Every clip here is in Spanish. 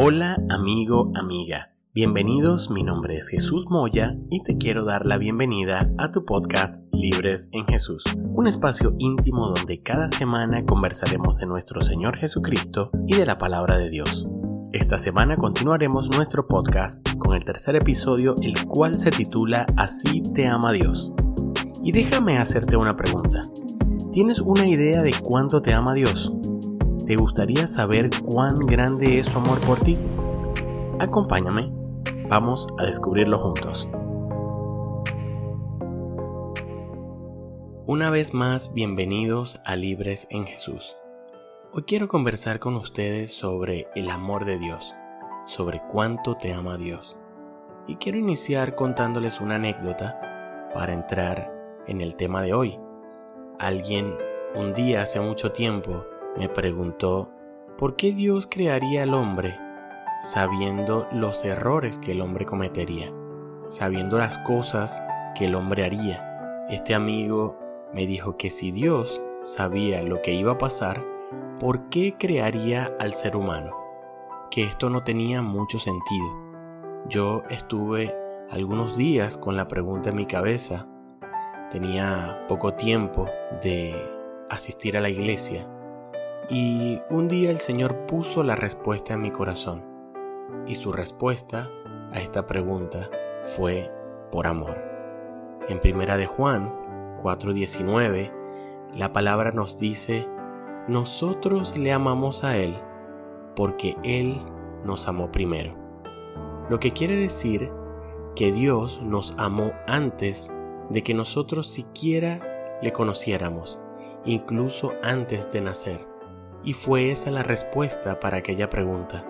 Hola amigo, amiga. Bienvenidos, mi nombre es Jesús Moya y te quiero dar la bienvenida a tu podcast Libres en Jesús, un espacio íntimo donde cada semana conversaremos de nuestro Señor Jesucristo y de la palabra de Dios. Esta semana continuaremos nuestro podcast con el tercer episodio, el cual se titula Así te ama Dios. Y déjame hacerte una pregunta. ¿Tienes una idea de cuánto te ama Dios? ¿Te gustaría saber cuán grande es su amor por ti? Acompáñame, vamos a descubrirlo juntos. Una vez más, bienvenidos a Libres en Jesús. Hoy quiero conversar con ustedes sobre el amor de Dios, sobre cuánto te ama Dios. Y quiero iniciar contándoles una anécdota para entrar en el tema de hoy. Alguien un día hace mucho tiempo me preguntó por qué Dios crearía al hombre sabiendo los errores que el hombre cometería, sabiendo las cosas que el hombre haría. Este amigo me dijo que si Dios sabía lo que iba a pasar, ¿por qué crearía al ser humano? Que esto no tenía mucho sentido. Yo estuve algunos días con la pregunta en mi cabeza. Tenía poco tiempo de asistir a la iglesia y un día el Señor puso la respuesta en mi corazón. Y su respuesta a esta pregunta fue por amor. En primera de Juan 4:19, la palabra nos dice, nosotros le amamos a Él porque Él nos amó primero. Lo que quiere decir que Dios nos amó antes de que nosotros siquiera le conociéramos, incluso antes de nacer. Y fue esa la respuesta para aquella pregunta.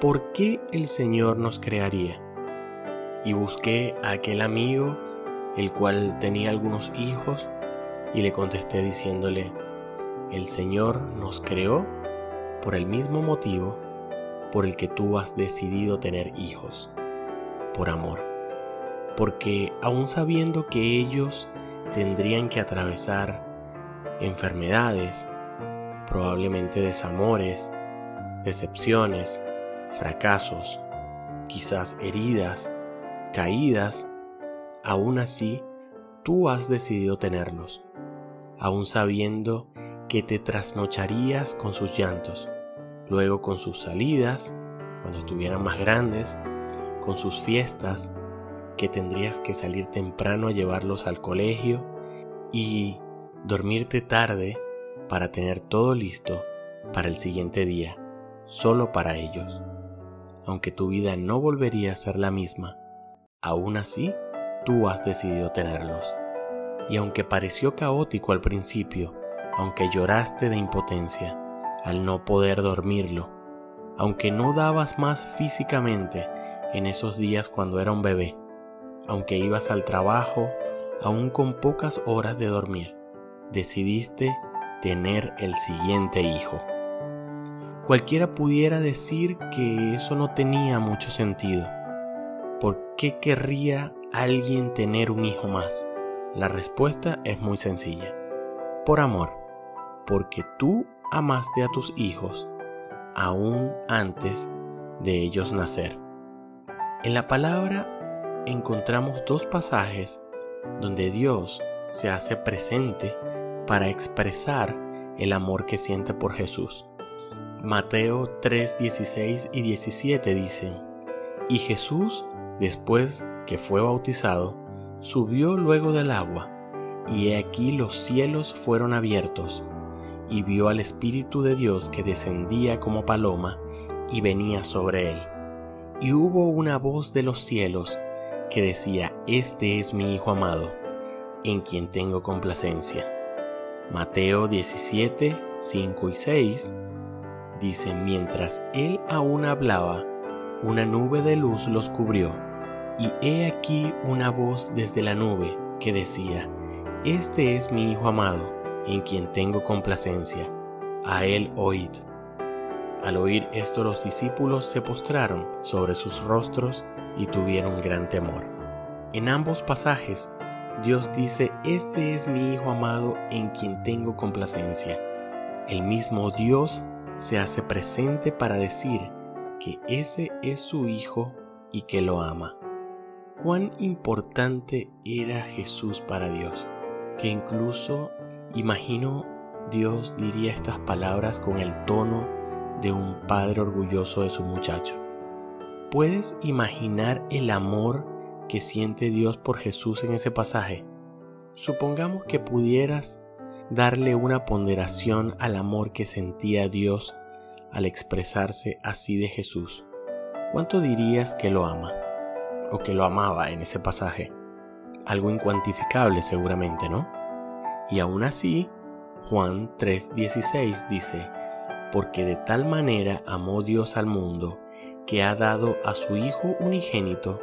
¿Por qué el Señor nos crearía? Y busqué a aquel amigo, el cual tenía algunos hijos, y le contesté diciéndole, el Señor nos creó por el mismo motivo por el que tú has decidido tener hijos, por amor. Porque aun sabiendo que ellos tendrían que atravesar enfermedades, probablemente desamores, decepciones, fracasos, quizás heridas, caídas, aún así tú has decidido tenerlos, aún sabiendo que te trasnocharías con sus llantos, luego con sus salidas, cuando estuvieran más grandes, con sus fiestas, que tendrías que salir temprano a llevarlos al colegio y dormirte tarde para tener todo listo para el siguiente día, solo para ellos. Aunque tu vida no volvería a ser la misma, aún así tú has decidido tenerlos. Y aunque pareció caótico al principio, aunque lloraste de impotencia al no poder dormirlo, aunque no dabas más físicamente en esos días cuando era un bebé, aunque ibas al trabajo aún con pocas horas de dormir, decidiste tener el siguiente hijo. Cualquiera pudiera decir que eso no tenía mucho sentido. ¿Por qué querría alguien tener un hijo más? La respuesta es muy sencilla. Por amor, porque tú amaste a tus hijos aún antes de ellos nacer. En la palabra encontramos dos pasajes donde Dios se hace presente para expresar el amor que siente por Jesús. Mateo 3, 16 y 17 dicen, Y Jesús, después que fue bautizado, subió luego del agua, y he aquí los cielos fueron abiertos, y vio al Espíritu de Dios que descendía como paloma y venía sobre él. Y hubo una voz de los cielos que decía, Este es mi Hijo amado, en quien tengo complacencia. Mateo 17, 5 y 6 dice, mientras él aún hablaba, una nube de luz los cubrió, y he aquí una voz desde la nube que decía, Este es mi Hijo amado, en quien tengo complacencia, a él oíd. Al oír esto los discípulos se postraron sobre sus rostros y tuvieron gran temor. En ambos pasajes Dios dice, este es mi Hijo amado en quien tengo complacencia. El mismo Dios se hace presente para decir que ese es su Hijo y que lo ama. Cuán importante era Jesús para Dios, que incluso imagino Dios diría estas palabras con el tono de un padre orgulloso de su muchacho. ¿Puedes imaginar el amor que siente Dios por Jesús en ese pasaje? Supongamos que pudieras darle una ponderación al amor que sentía Dios al expresarse así de Jesús. ¿Cuánto dirías que lo ama? O que lo amaba en ese pasaje. Algo incuantificable seguramente, ¿no? Y aún así, Juan 3:16 dice, porque de tal manera amó Dios al mundo, que ha dado a su Hijo unigénito,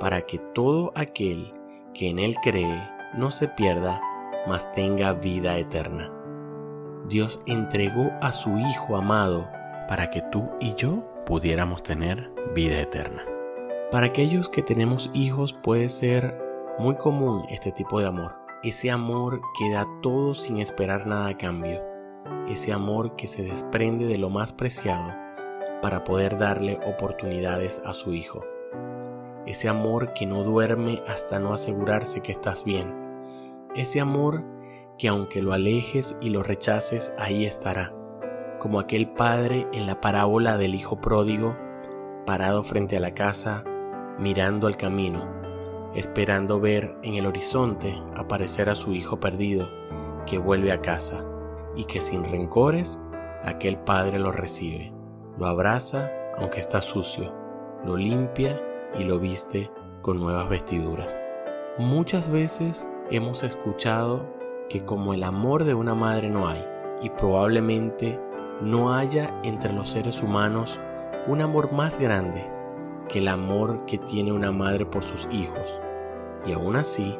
para que todo aquel que en Él cree no se pierda, mas tenga vida eterna. Dios entregó a su Hijo amado para que tú y yo pudiéramos tener vida eterna. Para aquellos que tenemos hijos puede ser muy común este tipo de amor. Ese amor que da todo sin esperar nada a cambio. Ese amor que se desprende de lo más preciado para poder darle oportunidades a su hijo. Ese amor que no duerme hasta no asegurarse que estás bien. Ese amor que aunque lo alejes y lo rechaces, ahí estará. Como aquel padre en la parábola del hijo pródigo, parado frente a la casa, mirando al camino, esperando ver en el horizonte aparecer a su hijo perdido, que vuelve a casa, y que sin rencores aquel padre lo recibe lo abraza aunque está sucio, lo limpia y lo viste con nuevas vestiduras. Muchas veces hemos escuchado que como el amor de una madre no hay, y probablemente no haya entre los seres humanos un amor más grande que el amor que tiene una madre por sus hijos. Y aún así,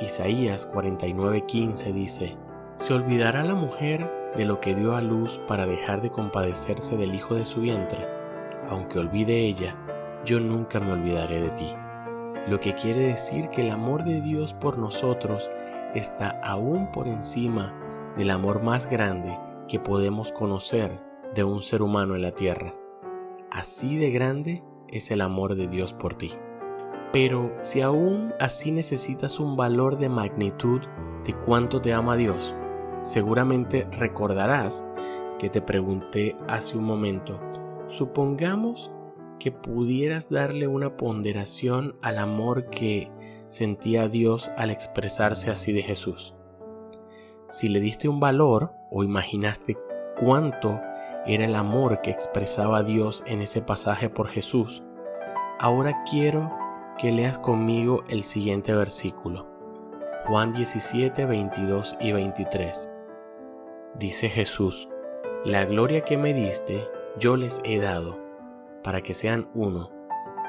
Isaías 49:15 dice, ¿se olvidará la mujer de lo que dio a luz para dejar de compadecerse del hijo de su vientre. Aunque olvide ella, yo nunca me olvidaré de ti. Lo que quiere decir que el amor de Dios por nosotros está aún por encima del amor más grande que podemos conocer de un ser humano en la tierra. Así de grande es el amor de Dios por ti. Pero si aún así necesitas un valor de magnitud de cuánto te ama Dios, Seguramente recordarás que te pregunté hace un momento, supongamos que pudieras darle una ponderación al amor que sentía Dios al expresarse así de Jesús. Si le diste un valor o imaginaste cuánto era el amor que expresaba Dios en ese pasaje por Jesús, ahora quiero que leas conmigo el siguiente versículo. Juan 17, 22 y 23. Dice Jesús, la gloria que me diste yo les he dado, para que sean uno,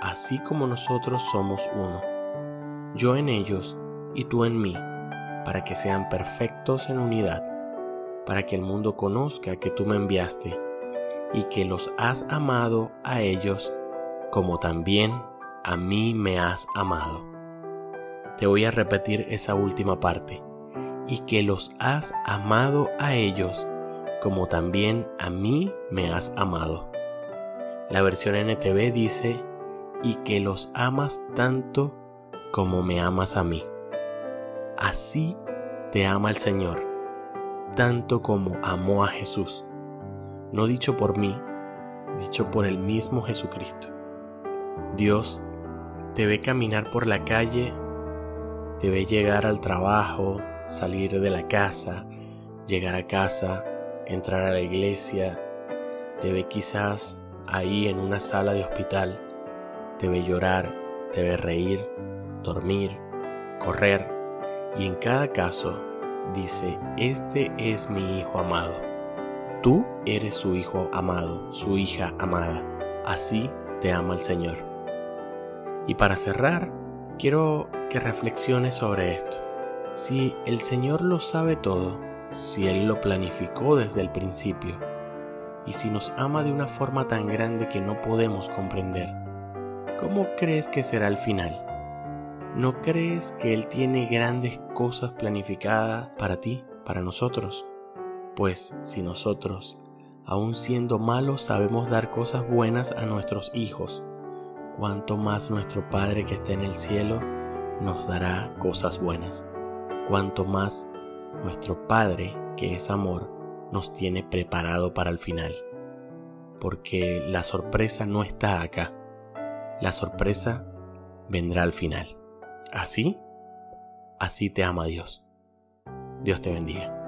así como nosotros somos uno. Yo en ellos y tú en mí, para que sean perfectos en unidad, para que el mundo conozca que tú me enviaste y que los has amado a ellos como también a mí me has amado. Te voy a repetir esa última parte y que los has amado a ellos, como también a mí me has amado. La versión NTV dice, y que los amas tanto como me amas a mí. Así te ama el Señor, tanto como amó a Jesús. No dicho por mí, dicho por el mismo Jesucristo. Dios te ve caminar por la calle, te ve llegar al trabajo, salir de la casa, llegar a casa, entrar a la iglesia, te ve quizás ahí en una sala de hospital, te ve llorar, te ve reír, dormir, correr y en cada caso dice, este es mi hijo amado. Tú eres su hijo amado, su hija amada. Así te ama el Señor. Y para cerrar, quiero que reflexiones sobre esto. Si el Señor lo sabe todo, si Él lo planificó desde el principio, y si nos ama de una forma tan grande que no podemos comprender, ¿cómo crees que será el final? ¿No crees que Él tiene grandes cosas planificadas para ti, para nosotros? Pues si nosotros aun siendo malos sabemos dar cosas buenas a nuestros hijos, cuanto más nuestro Padre que está en el cielo nos dará cosas buenas. Cuanto más nuestro Padre, que es amor, nos tiene preparado para el final. Porque la sorpresa no está acá. La sorpresa vendrá al final. Así, así te ama Dios. Dios te bendiga.